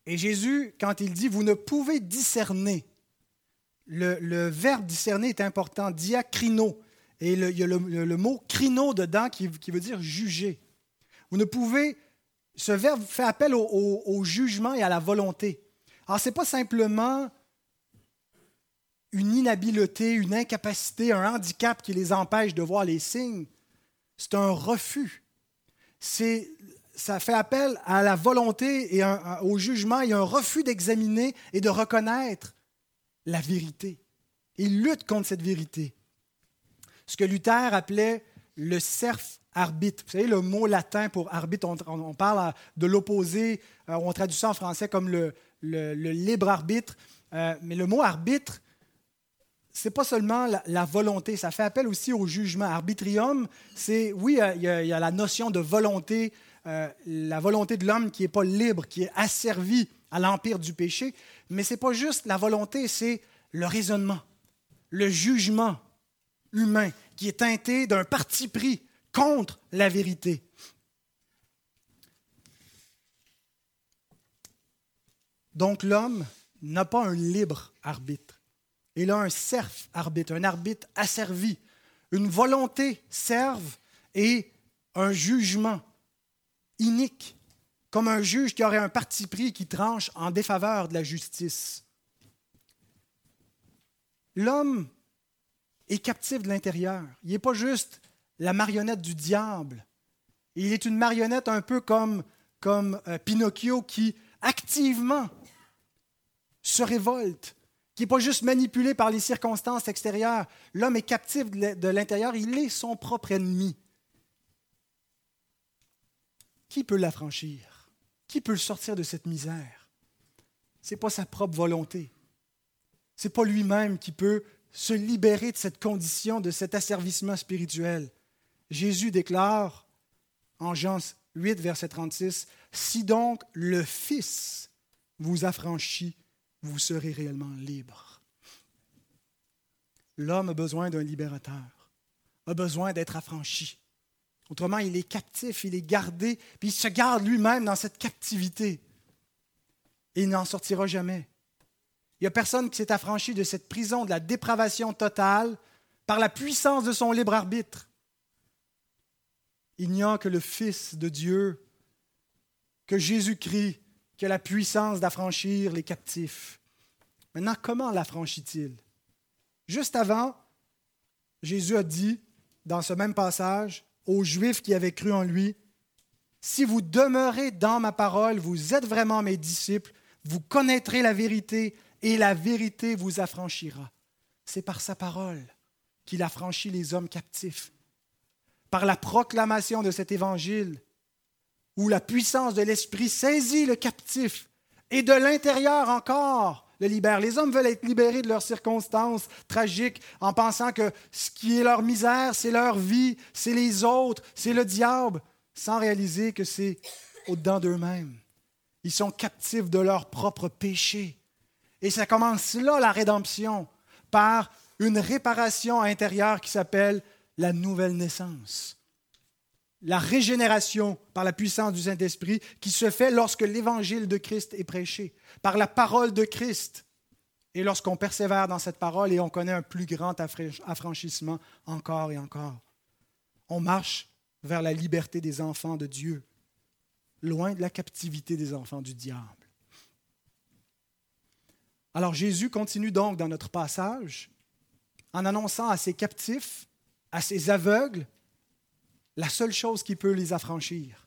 Et Jésus, quand il dit, vous ne pouvez discerner, le, le verbe discerner est important, diacrino, et il y a le, mot crino dedans qui, veut dire juger. Vous ne pouvez. Ce verbe fait appel au, jugement et à la volonté. Alors, ce n'est pas simplement une inhabileté, une incapacité, un handicap qui les empêche de voir les signes. C'est un refus. C'est, ça fait appel à la volonté et au jugement et un refus d'examiner et de reconnaître la vérité. Ils luttent contre cette vérité ce que Luther appelait le cerf arbitre. Vous savez, le mot latin pour arbitre, on, parle de l'opposé, euh, on traduit ça en français comme le, libre arbitre, euh, mais le mot arbitre, c'est pas seulement la, volonté, ça fait appel aussi au jugement. Arbitrium, c'est, oui, il y, a, la notion de volonté, euh, la volonté de l'homme qui n'est pas libre, qui est asservie à l'empire du péché, mais c'est pas juste la volonté, c'est le raisonnement, le jugement, humain qui est teinté d'un parti pris contre la vérité. Donc l'homme n'a pas un libre arbitre. Il a un serf arbitre, un arbitre asservi, une volonté serve et un jugement inique, comme un juge qui aurait un parti pris qui tranche en défaveur de la justice. L'homme est captif de l'intérieur. Il n'est pas juste la marionnette du diable. Il est une marionnette un peu comme, comme euh, Pinocchio qui activement se révolte, qui n'est pas juste manipulé par les circonstances extérieures. L'homme est captif de l'intérieur, il est son propre ennemi. Qui peut l'affranchir? Qui peut le sortir de cette misère? Ce n'est pas sa propre volonté. Ce n'est pas lui-même qui peut se libérer de cette condition, de cet asservissement spirituel. Jésus déclare en Jean 8, verset 36, Si donc le Fils vous affranchit, vous serez réellement libre. L'homme a besoin d'un libérateur, a besoin d'être affranchi. Autrement, il est captif, il est gardé, puis il se garde lui-même dans cette captivité. Et il n'en sortira jamais. Il n'y a personne qui s'est affranchi de cette prison de la dépravation totale par la puissance de son libre arbitre. Il n'y a que le Fils de Dieu, que Jésus-Christ, qui a la puissance d'affranchir les captifs. Maintenant, comment l'affranchit-il? Juste avant, Jésus a dit, dans ce même passage, aux Juifs qui avaient cru en lui, Si vous demeurez dans ma parole, vous êtes vraiment mes disciples, vous connaîtrez la vérité et la vérité vous affranchira. C'est par sa parole qu'il affranchit les hommes captifs. Par la proclamation de cet évangile, où la puissance de l'Esprit saisit le captif et de l'intérieur encore le libère. Les hommes veulent être libérés de leurs circonstances tragiques en pensant que ce qui est leur misère, c'est leur vie, c'est les autres, c'est le diable, sans réaliser que c'est au-dedans d'eux-mêmes. Ils sont captifs de leur propre péché. Et ça commence là, la rédemption, par une réparation intérieure qui s'appelle la nouvelle naissance. La régénération par la puissance du Saint-Esprit qui se fait lorsque l'évangile de Christ est prêché, par la parole de Christ. Et lorsqu'on persévère dans cette parole et on connaît un plus grand affranchissement encore et encore. On marche vers la liberté des enfants de Dieu, loin de la captivité des enfants du diable. Alors Jésus continue donc dans notre passage en annonçant à ses captifs, à ses aveugles, la seule chose qui peut les affranchir.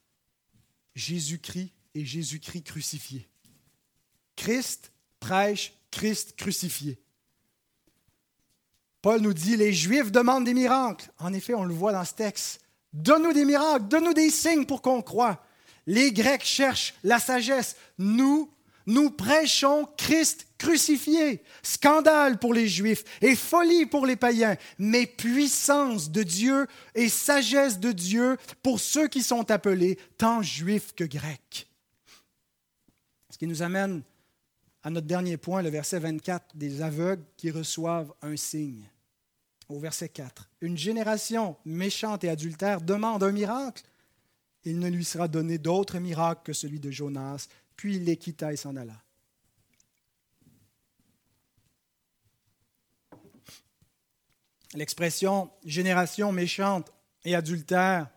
Jésus-Christ et Jésus-Christ crucifié. Christ prêche Christ crucifié. Paul nous dit, les Juifs demandent des miracles. En effet, on le voit dans ce texte. Donne-nous des miracles, donne-nous des signes pour qu'on croie. Les Grecs cherchent la sagesse. Nous, nous prêchons Christ crucifié. Scandale pour les Juifs et folie pour les païens, mais puissance de Dieu et sagesse de Dieu pour ceux qui sont appelés tant juifs que grecs. Ce qui nous amène à notre dernier point, le verset 24, des aveugles qui reçoivent un signe. Au verset 4, une génération méchante et adultère demande un miracle. Il ne lui sera donné d'autre miracle que celui de Jonas, puis il les quitta et s'en alla. L'expression génération méchante et adultère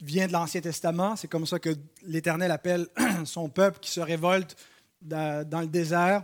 vient de l'Ancien Testament. C'est comme ça que l'Éternel appelle son peuple qui se révolte dans le désert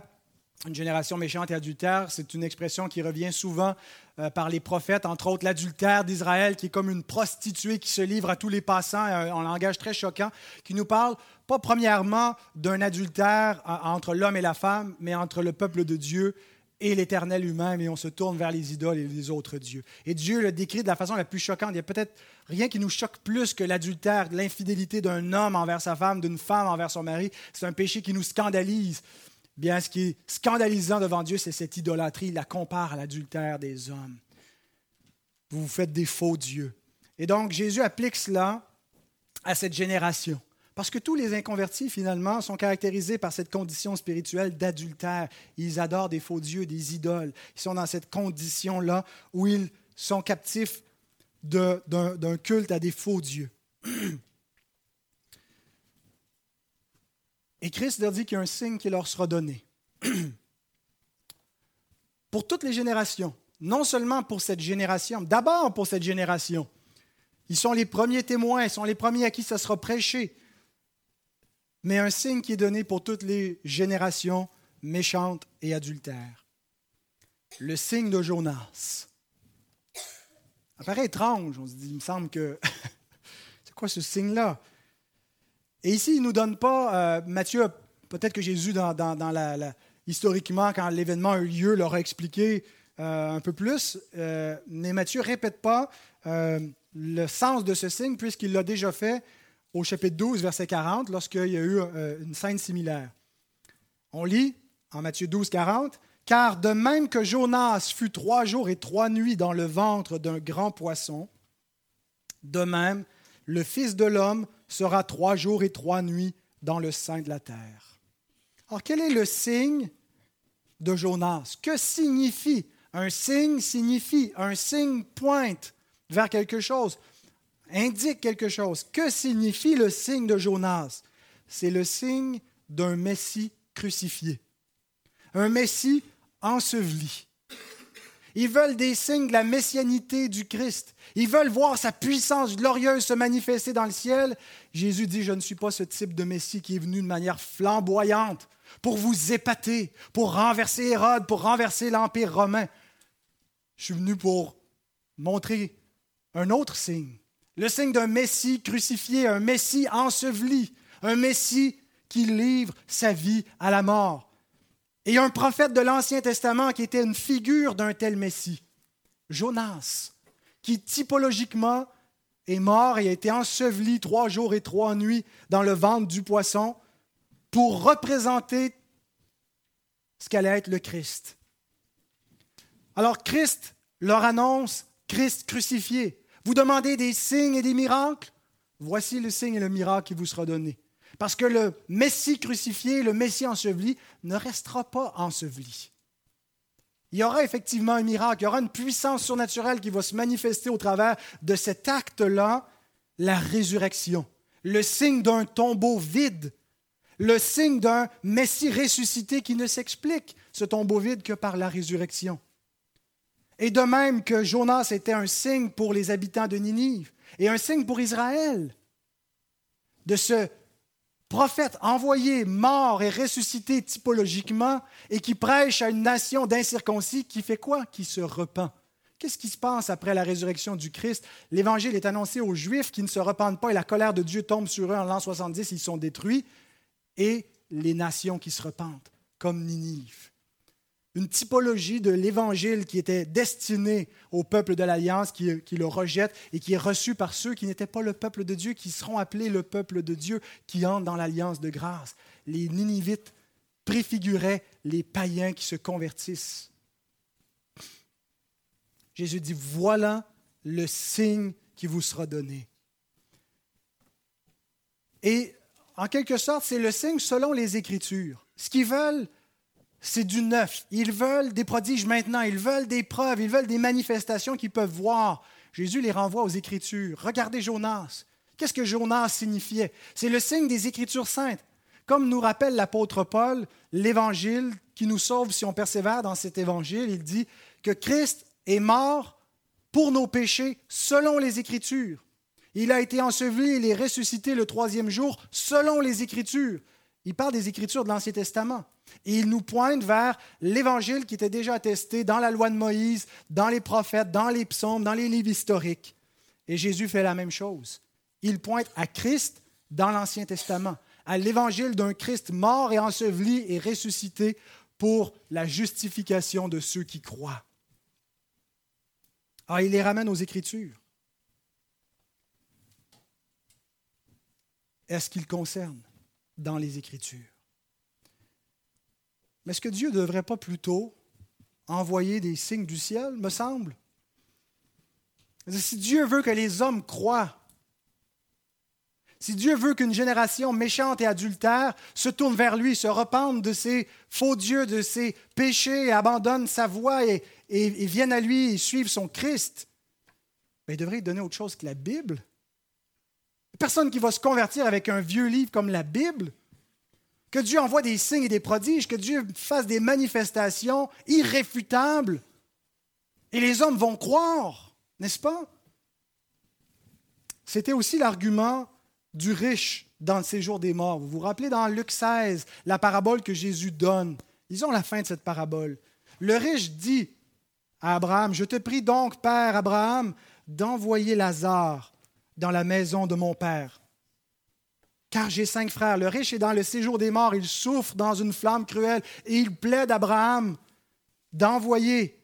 une génération méchante et adultère, c'est une expression qui revient souvent euh, par les prophètes, entre autres l'adultère d'Israël, qui est comme une prostituée qui se livre à tous les passants euh, en langage très choquant, qui nous parle pas premièrement d'un adultère entre l'homme et la femme, mais entre le peuple de Dieu et l'Éternel lui-même, et on se tourne vers les idoles et les autres dieux. Et Dieu le décrit de la façon la plus choquante. Il y a peut-être rien qui nous choque plus que l'adultère, l'infidélité d'un homme envers sa femme, d'une femme envers son mari. C'est un péché qui nous scandalise. Bien, ce qui est scandalisant devant Dieu, c'est cette idolâtrie. Il la compare à l'adultère des hommes. Vous vous faites des faux dieux. Et donc, Jésus applique cela à cette génération. Parce que tous les inconvertis, finalement, sont caractérisés par cette condition spirituelle d'adultère. Ils adorent des faux dieux, des idoles. Ils sont dans cette condition-là où ils sont captifs d'un culte à des faux dieux. Et Christ leur dit qu'il y a un signe qui leur sera donné. pour toutes les générations, non seulement pour cette génération, d'abord pour cette génération. Ils sont les premiers témoins, ils sont les premiers à qui ça sera prêché. Mais un signe qui est donné pour toutes les générations méchantes et adultères. Le signe de Jonas. Ça paraît étrange. On se dit, il me semble que. c'est quoi ce signe-là? Et ici, il ne nous donne pas. Euh, Matthieu, peut-être que Jésus, historiquement, quand l'événement a eu lieu, leur a expliqué euh, un peu plus. Euh, mais Matthieu ne répète pas le sens de ce signe, puisqu'il l'a déjà fait au chapitre 12, verset 40, lorsqu'il y a eu une scène similaire. On lit en Matthieu 12, 40. Car de même que Jonas fut trois jours et trois nuits dans le ventre d'un grand poisson, de même le Fils de l'homme sera trois jours et trois nuits dans le sein de la terre. Alors quel est le signe de Jonas? Que signifie? Un signe signifie, un signe pointe vers quelque chose, indique quelque chose. Que signifie le signe de Jonas? C'est le signe d'un Messie crucifié. Un Messie ensevelis. Ils veulent des signes de la messianité du Christ. Ils veulent voir sa puissance glorieuse se manifester dans le ciel. Jésus dit, je ne suis pas ce type de Messie qui est venu de manière flamboyante pour vous épater, pour renverser Hérode, pour renverser l'Empire romain. Je suis venu pour montrer un autre signe, le signe d'un Messie crucifié, un Messie enseveli, un Messie qui livre sa vie à la mort. Et un prophète de l'Ancien Testament qui était une figure d'un tel Messie, Jonas, qui typologiquement est mort et a été enseveli trois jours et trois nuits dans le ventre du poisson pour représenter ce qu'allait être le Christ. Alors Christ leur annonce Christ crucifié. Vous demandez des signes et des miracles? Voici le signe et le miracle qui vous sera donné. Parce que le Messie crucifié, le Messie enseveli, ne restera pas enseveli. Il y aura effectivement un miracle, il y aura une puissance surnaturelle qui va se manifester au travers de cet acte-là, la résurrection, le signe d'un tombeau vide, le signe d'un Messie ressuscité qui ne s'explique, ce tombeau vide, que par la résurrection. Et de même que Jonas était un signe pour les habitants de Ninive et un signe pour Israël, de ce prophète envoyé, mort et ressuscité typologiquement, et qui prêche à une nation d'incirconcis qui fait quoi? Qui se repent. Qu'est-ce qui se passe après la résurrection du Christ? L'Évangile est annoncé aux Juifs qui ne se repentent pas et la colère de Dieu tombe sur eux en l'an 70, ils sont détruits, et les nations qui se repentent, comme Ninive une typologie de l'Évangile qui était destiné au peuple de l'Alliance, qui, le rejette et qui est reçu par ceux qui n'étaient pas le peuple de Dieu, qui seront appelés le peuple de Dieu, qui entrent dans l'Alliance de grâce. Les Ninivites préfiguraient les païens qui se convertissent. Jésus dit, voilà le signe qui vous sera donné. Et en quelque sorte, c'est le signe selon les Écritures. Ce qu'ils veulent, c'est du neuf. Ils veulent des prodiges maintenant, ils veulent des preuves, ils veulent des manifestations qu'ils peuvent voir. Jésus les renvoie aux Écritures. Regardez Jonas. Qu'est-ce que Jonas signifiait? C'est le signe des Écritures saintes. Comme nous rappelle l'apôtre Paul, l'Évangile qui nous sauve si on persévère dans cet Évangile, il dit que Christ est mort pour nos péchés selon les Écritures. Il a été enseveli et est ressuscité le troisième jour selon les Écritures. Il parle des Écritures de l'Ancien Testament. Et il nous pointe vers l'Évangile qui était déjà attesté dans la loi de Moïse, dans les prophètes, dans les psaumes, dans les livres historiques. Et Jésus fait la même chose. Il pointe à Christ dans l'Ancien Testament, à l'Évangile d'un Christ mort et enseveli et ressuscité pour la justification de ceux qui croient. Ah, il les ramène aux Écritures. Est-ce qu'il concerne dans les Écritures? Mais est-ce que Dieu ne devrait pas plutôt envoyer des signes du ciel, me semble? Si Dieu veut que les hommes croient, si Dieu veut qu'une génération méchante et adultère se tourne vers lui, se repente de ses faux dieux, de ses péchés, abandonne sa voie et, vienne à lui et suive son Christ, ben, il devrait donner autre chose que la Bible. Personne qui va se convertir avec un vieux livre comme la Bible que Dieu envoie des signes et des prodiges, que Dieu fasse des manifestations irréfutables. Et les hommes vont croire, n'est-ce pas? C'était aussi l'argument du riche dans le séjour des morts. Vous vous rappelez dans Luc 16, la parabole que Jésus donne. Ils ont la fin de cette parabole. Le riche dit à Abraham, je te prie donc, Père Abraham, d'envoyer Lazare dans la maison de mon père. Car j'ai cinq frères. Le riche est dans le séjour des morts, il souffre dans une flamme cruelle et il plaide à Abraham d'envoyer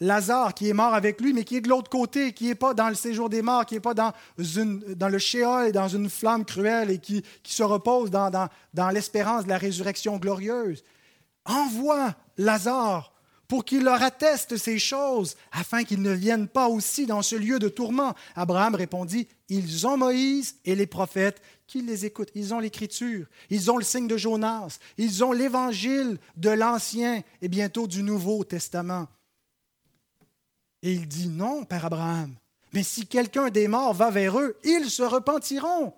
Lazare qui est mort avec lui, mais qui est de l'autre côté, qui n'est pas dans le séjour des morts, qui n'est pas dans, le Sheol et dans une flamme cruelle et qui, se repose dans, dans l'espérance de la résurrection glorieuse. Envoie Lazare pour qu'il leur atteste ces choses, afin qu'ils ne viennent pas aussi dans ce lieu de tourment. Abraham répondit, Ils ont Moïse et les prophètes, qu'ils les écoutent. Ils ont l'Écriture, ils ont le signe de Jonas, ils ont l'Évangile de l'Ancien et bientôt du Nouveau Testament. Et il dit, Non, Père Abraham, mais si quelqu'un des morts va vers eux, ils se repentiront.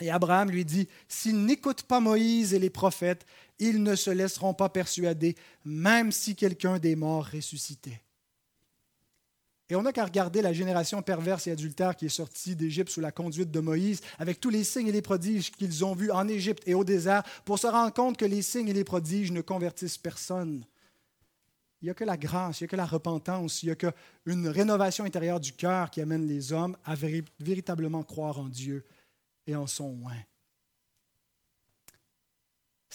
Et Abraham lui dit, S'ils n'écoutent pas Moïse et les prophètes, ils ne se laisseront pas persuader, même si quelqu'un des morts ressuscitait. Et on n'a qu'à regarder la génération perverse et adultère qui est sortie d'Égypte sous la conduite de Moïse, avec tous les signes et les prodiges qu'ils ont vus en Égypte et au désert, pour se rendre compte que les signes et les prodiges ne convertissent personne. Il n'y a que la grâce, il n'y a que la repentance, il n'y a qu'une rénovation intérieure du cœur qui amène les hommes à véritablement croire en Dieu et en son oint.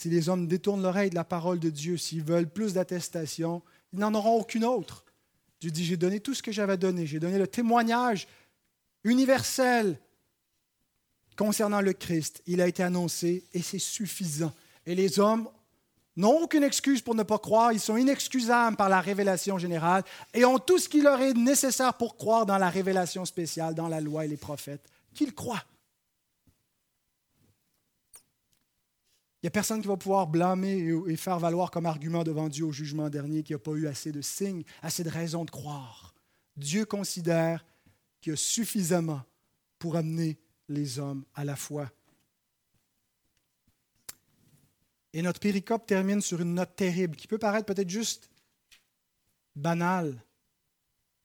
Si les hommes détournent l'oreille de la parole de Dieu, s'ils veulent plus d'attestation, ils n'en auront aucune autre. Dieu dit, j'ai donné tout ce que j'avais donné. J'ai donné le témoignage universel concernant le Christ. Il a été annoncé et c'est suffisant. Et les hommes n'ont aucune excuse pour ne pas croire. Ils sont inexcusables par la révélation générale et ont tout ce qu'il leur est nécessaire pour croire dans la révélation spéciale, dans la loi et les prophètes. Qu'ils croient. Il n'y a personne qui va pouvoir blâmer et faire valoir comme argument devant Dieu au jugement dernier qu'il n'y a pas eu assez de signes, assez de raisons de croire. Dieu considère qu'il y a suffisamment pour amener les hommes à la foi. Et notre péricope termine sur une note terrible qui peut paraître peut-être juste banale.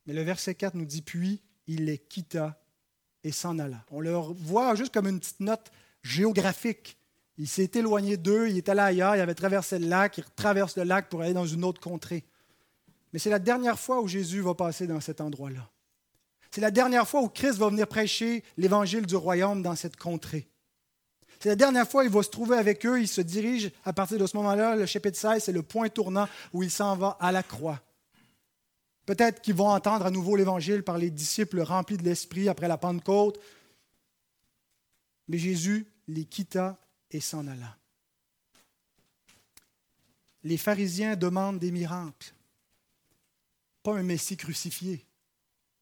Mais le verset 4 nous dit Puis il les quitta et s'en alla. On le voit juste comme une petite note géographique. Il s'est éloigné d'eux, il est allé ailleurs, il avait traversé le lac, il traverse le lac pour aller dans une autre contrée. Mais c'est la dernière fois où Jésus va passer dans cet endroit-là. C'est la dernière fois où Christ va venir prêcher l'évangile du royaume dans cette contrée. C'est la dernière fois où il va se trouver avec eux, il se dirige à partir de ce moment-là, le chapitre 16, c'est le point tournant où il s'en va à la croix. Peut-être qu'ils vont entendre à nouveau l'évangile par les disciples remplis de l'Esprit après la Pentecôte. Mais Jésus les quitta et s'en alla. Les pharisiens demandent des miracles, pas un Messie crucifié.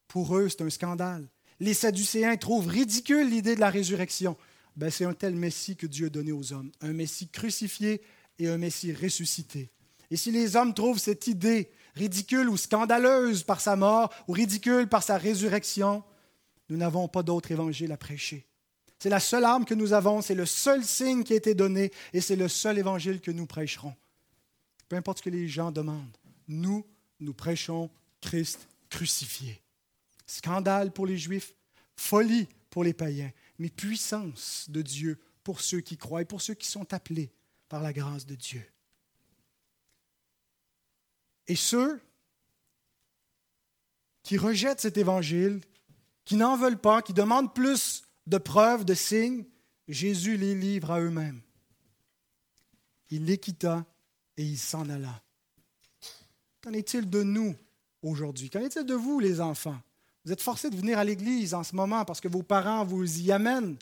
Pour eux, c'est un scandale. Les Sadducéens trouvent ridicule l'idée de la résurrection. Ben, c'est un tel Messie que Dieu a donné aux hommes, un Messie crucifié et un Messie ressuscité. Et si les hommes trouvent cette idée ridicule ou scandaleuse par sa mort ou ridicule par sa résurrection, nous n'avons pas d'autre évangile à prêcher. C'est la seule arme que nous avons, c'est le seul signe qui a été donné et c'est le seul évangile que nous prêcherons. Peu importe ce que les gens demandent, nous, nous prêchons Christ crucifié. Scandale pour les Juifs, folie pour les païens, mais puissance de Dieu pour ceux qui croient et pour ceux qui sont appelés par la grâce de Dieu. Et ceux qui rejettent cet évangile, qui n'en veulent pas, qui demandent plus de preuves, de signes, Jésus les livre à eux-mêmes. Il les quitta et il s'en alla. Qu'en est-il de nous aujourd'hui? Qu'en est-il de vous, les enfants? Vous êtes forcés de venir à l'Église en ce moment parce que vos parents vous y amènent.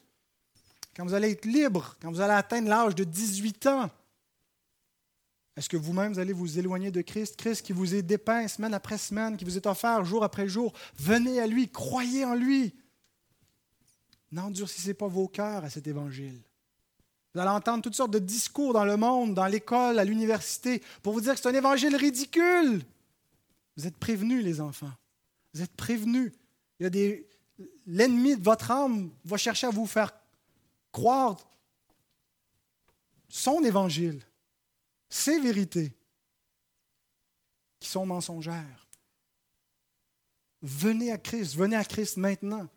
Quand vous allez être libre, quand vous allez atteindre l'âge de 18 ans, est-ce que vous-même, vous allez vous éloigner de Christ? Christ qui vous est dépeint semaine après semaine, qui vous est offert jour après jour. Venez à lui, croyez en lui. N'endurcissez pas vos cœurs à cet évangile. Vous allez entendre toutes sortes de discours dans le monde, dans l'école, à l'université, pour vous dire que c'est un évangile ridicule. Vous êtes prévenus, les enfants. Vous êtes prévenus. L'ennemi de votre âme va chercher à vous faire croire son évangile, ses vérités, qui sont mensongères. Venez à Christ, venez à Christ maintenant.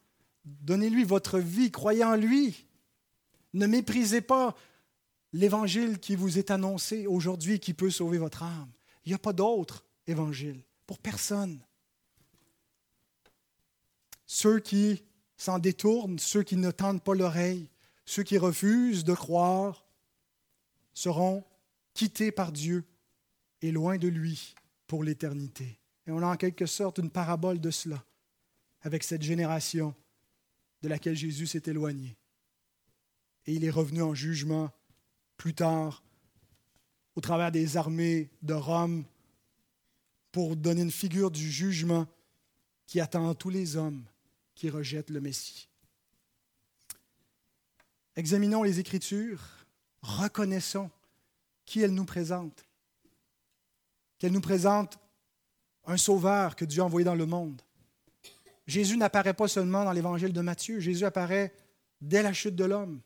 Donnez-lui votre vie, croyez en lui. Ne méprisez pas l'évangile qui vous est annoncé aujourd'hui qui peut sauver votre âme. Il n'y a pas d'autre évangile pour personne. ceux qui s'en détournent, ceux qui ne tendent pas l'oreille, ceux qui refusent de croire, seront quittés par Dieu et loin de lui pour l'éternité. Et on a en quelque sorte une parabole de cela avec cette génération de laquelle Jésus s'est éloigné. Et il est revenu en jugement plus tard au travers des armées de Rome pour donner une figure du jugement qui attend tous les hommes qui rejettent le Messie. Examinons les Écritures, reconnaissons qui elles nous présentent, qu'elles nous présentent un sauveur que Dieu a envoyé dans le monde. Jésus n'apparaît pas seulement dans l'évangile de Matthieu, Jésus apparaît dès la chute de l'homme.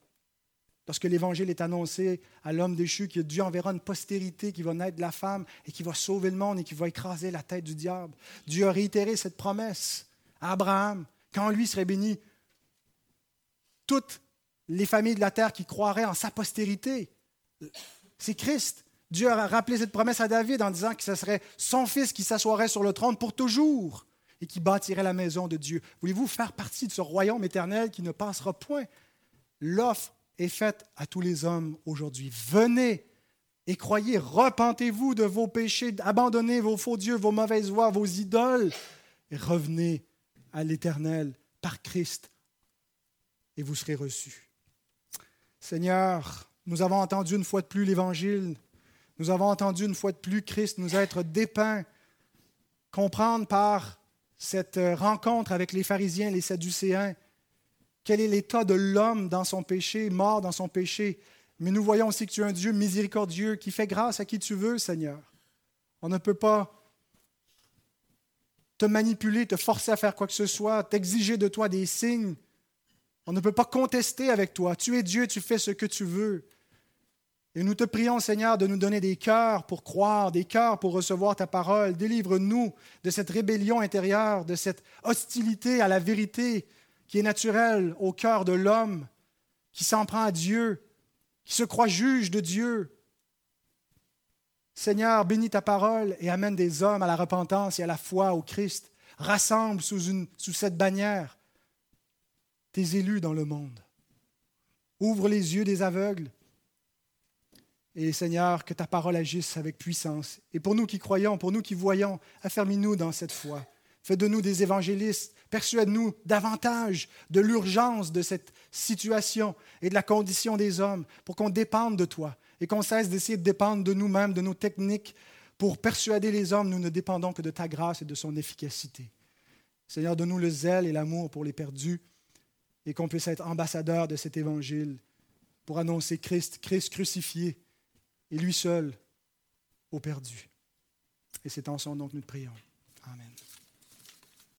Lorsque l'évangile est annoncé à l'homme déchu que Dieu enverra une postérité qui va naître de la femme et qui va sauver le monde et qui va écraser la tête du diable. Dieu a réitéré cette promesse à Abraham quand lui serait béni. Toutes les familles de la terre qui croiraient en sa postérité. C'est Christ. Dieu a rappelé cette promesse à David en disant que ce serait son fils qui s'assoirait sur le trône pour toujours et qui bâtirait la maison de Dieu. Voulez-vous faire partie de ce royaume éternel qui ne passera point? L'offre est faite à tous les hommes aujourd'hui. Venez et croyez, repentez-vous de vos péchés, abandonnez vos faux dieux, vos mauvaises voies, vos idoles, et revenez à l'Éternel par Christ, et vous serez reçus. Seigneur, nous avons entendu une fois de plus l'Évangile, nous avons entendu une fois de plus Christ nous être dépeint, comprendre par cette rencontre avec les pharisiens, les sadducéens, quel est l'état de l'homme dans son péché, mort dans son péché? Mais nous voyons aussi que tu es un Dieu miséricordieux qui fait grâce à qui tu veux, Seigneur. On ne peut pas te manipuler, te forcer à faire quoi que ce soit, t'exiger de toi des signes. On ne peut pas contester avec toi. Tu es Dieu, tu fais ce que tu veux. Et nous te prions, Seigneur, de nous donner des cœurs pour croire, des cœurs pour recevoir ta parole. Délivre-nous de cette rébellion intérieure, de cette hostilité à la vérité qui est naturelle au cœur de l'homme, qui s'en prend à Dieu, qui se croit juge de Dieu, Seigneur, bénis ta parole et amène des hommes à la repentance et à la foi au Christ. Rassemble sous, cette bannière tes élus dans le monde. Ouvre les yeux des aveugles. Et Seigneur, que ta parole agisse avec puissance. Et pour nous qui croyons, pour nous qui voyons, affermis-nous dans cette foi. Fais de nous des évangélistes. Persuade-nous davantage de l'urgence de cette situation et de la condition des hommes pour qu'on dépende de toi et qu'on cesse d'essayer de dépendre de nous-mêmes, de nos techniques pour persuader les hommes. Nous ne dépendons que de ta grâce et de son efficacité. Seigneur, donne-nous le zèle et l'amour pour les perdus et qu'on puisse être ambassadeur de cet évangile pour annoncer Christ, Christ crucifié et lui seul aux perdus. Et c'est en son nom que nous te prions. Amen.